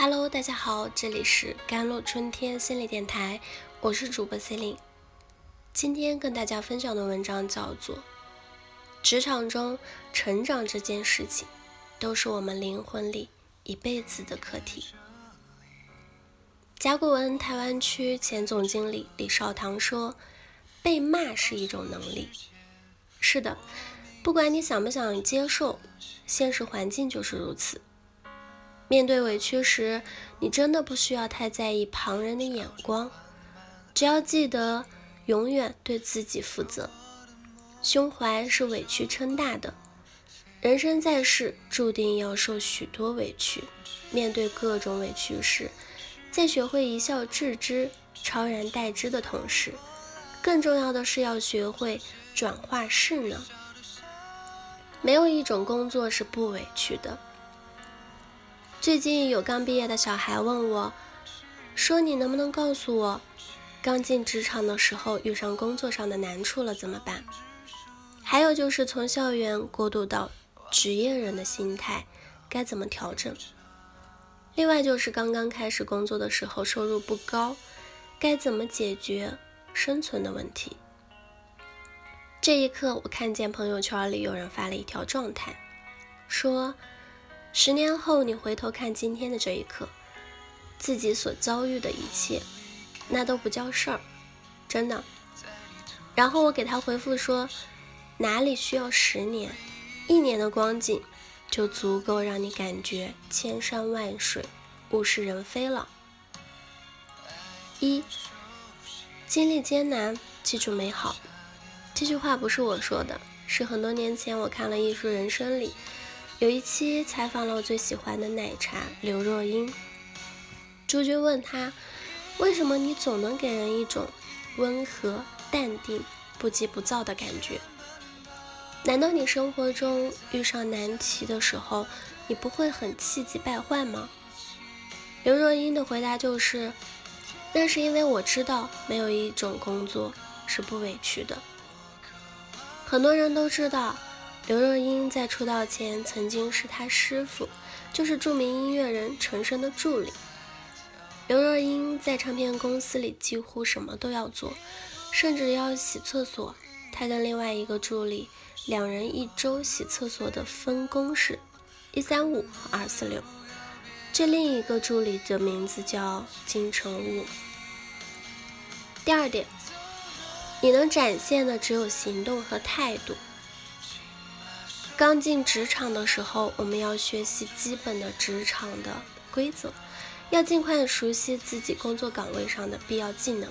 Hello，大家好，这里是甘露春天心理电台，我是主播 Celine。今天跟大家分享的文章叫做《职场中成长这件事情，都是我们灵魂里一辈子的课题》。甲骨文台湾区前总经理李少棠说：“被骂是一种能力。”是的，不管你想不想接受，现实环境就是如此。面对委屈时，你真的不需要太在意旁人的眼光，只要记得永远对自己负责。胸怀是委屈撑大的。人生在世，注定要受许多委屈。面对各种委屈时，在学会一笑置之、超然待之的同时，更重要的是要学会转化势能。没有一种工作是不委屈的。最近有刚毕业的小孩问我，说：“你能不能告诉我，刚进职场的时候遇上工作上的难处了怎么办？还有就是从校园过渡到职业人的心态该怎么调整？另外就是刚刚开始工作的时候收入不高，该怎么解决生存的问题？”这一刻，我看见朋友圈里有人发了一条状态，说。十年后，你回头看今天的这一刻，自己所遭遇的一切，那都不叫事儿，真的。然后我给他回复说，哪里需要十年，一年的光景就足够让你感觉千山万水，物是人非了。一，经历艰难，记住美好。这句话不是我说的，是很多年前我看了《艺术人生》里。有一期采访了我最喜欢的奶茶刘若英，朱军问她：“为什么你总能给人一种温和、淡定、不急不躁的感觉？难道你生活中遇上难题的时候，你不会很气急败坏吗？”刘若英的回答就是：“那是因为我知道没有一种工作是不委屈的。很多人都知道。”刘若英在出道前曾经是她师傅，就是著名音乐人陈升的助理。刘若英在唱片公司里几乎什么都要做，甚至要洗厕所。她跟另外一个助理两人一周洗厕所的分工是一三五和二四六。这另一个助理的名字叫金城武。第二点，你能展现的只有行动和态度。刚进职场的时候，我们要学习基本的职场的规则，要尽快熟悉自己工作岗位上的必要技能。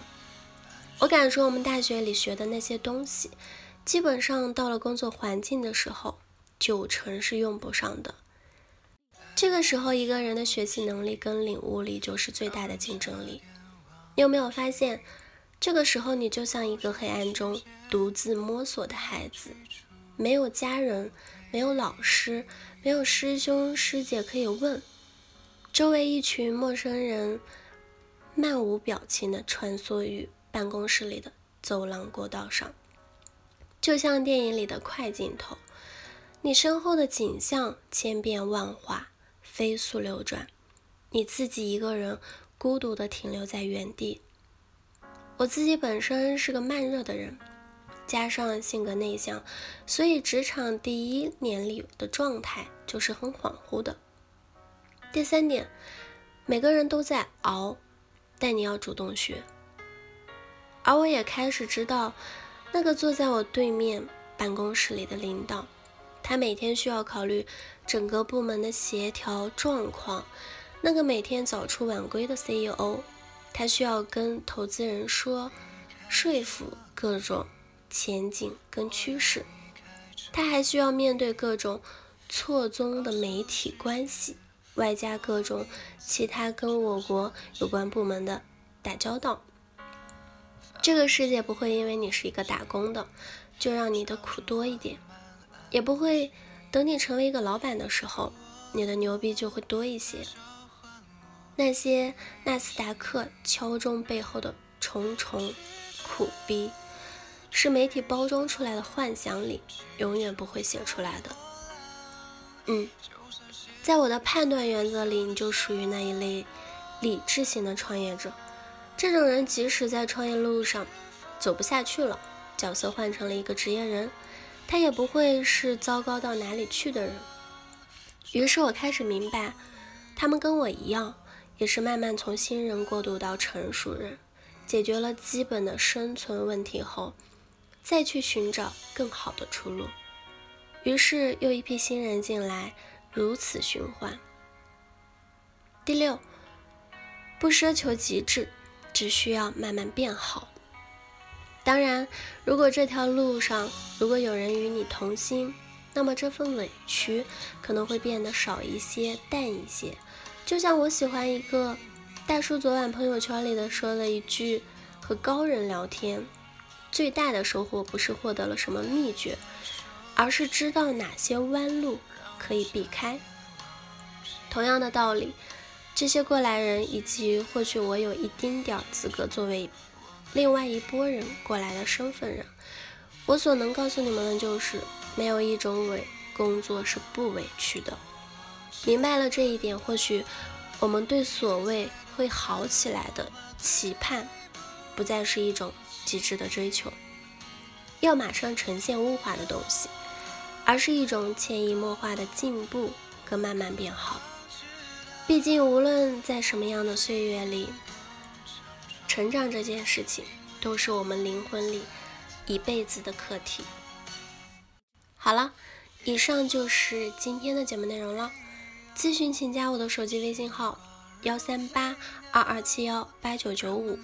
我敢说，我们大学里学的那些东西，基本上到了工作环境的时候，九成是用不上的。这个时候，一个人的学习能力跟领悟力就是最大的竞争力。你有没有发现，这个时候你就像一个黑暗中独自摸索的孩子，没有家人。没有老师，没有师兄师姐可以问，周围一群陌生人漫无表情地穿梭于办公室里的走廊过道上，就像电影里的快镜头。你身后的景象千变万化，飞速流转，你自己一个人孤独地停留在原地。我自己本身是个慢热的人。加上性格内向，所以职场第一年里的状态就是很恍惚的。第三点，每个人都在熬，但你要主动学。而我也开始知道，那个坐在我对面办公室里的领导，他每天需要考虑整个部门的协调状况；那个每天早出晚归的 CEO，他需要跟投资人说，说服各种。前景跟趋势，他还需要面对各种错综的媒体关系，外加各种其他跟我国有关部门的打交道。这个世界不会因为你是一个打工的，就让你的苦多一点，也不会等你成为一个老板的时候，你的牛逼就会多一些。那些纳斯达克敲钟背后的重重苦逼。是媒体包装出来的幻想里永远不会写出来的。嗯，在我的判断原则里，你就属于那一类理智型的创业者。这种人即使在创业路上走不下去了，角色换成了一个职业人，他也不会是糟糕到哪里去的人。于是我开始明白，他们跟我一样，也是慢慢从新人过渡到成熟人。解决了基本的生存问题后，再去寻找更好的出路。于是又一批新人进来，如此循环。第六，不奢求极致，只需要慢慢变好。当然，如果这条路上如果有人与你同心，那么这份委屈可能会变得少一些、淡一些。就像我喜欢一个。大叔昨晚朋友圈里的说了一句：“和高人聊天，最大的收获不是获得了什么秘诀，而是知道哪些弯路可以避开。”同样的道理，这些过来人以及或许我有一丁点儿资格作为另外一拨人过来的身份人，我所能告诉你们的就是，没有一种委工作是不委屈的。明白了这一点，或许我们对所谓。会好起来的期盼，不再是一种极致的追求，要马上呈现物化的东西，而是一种潜移默化的进步跟慢慢变好。毕竟，无论在什么样的岁月里，成长这件事情都是我们灵魂里一辈子的课题。好了，以上就是今天的节目内容了。咨询请加我的手机微信号。幺三八二二七幺八九九五，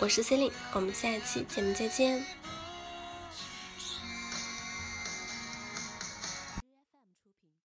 我是 Celine，我们下一期节目再见。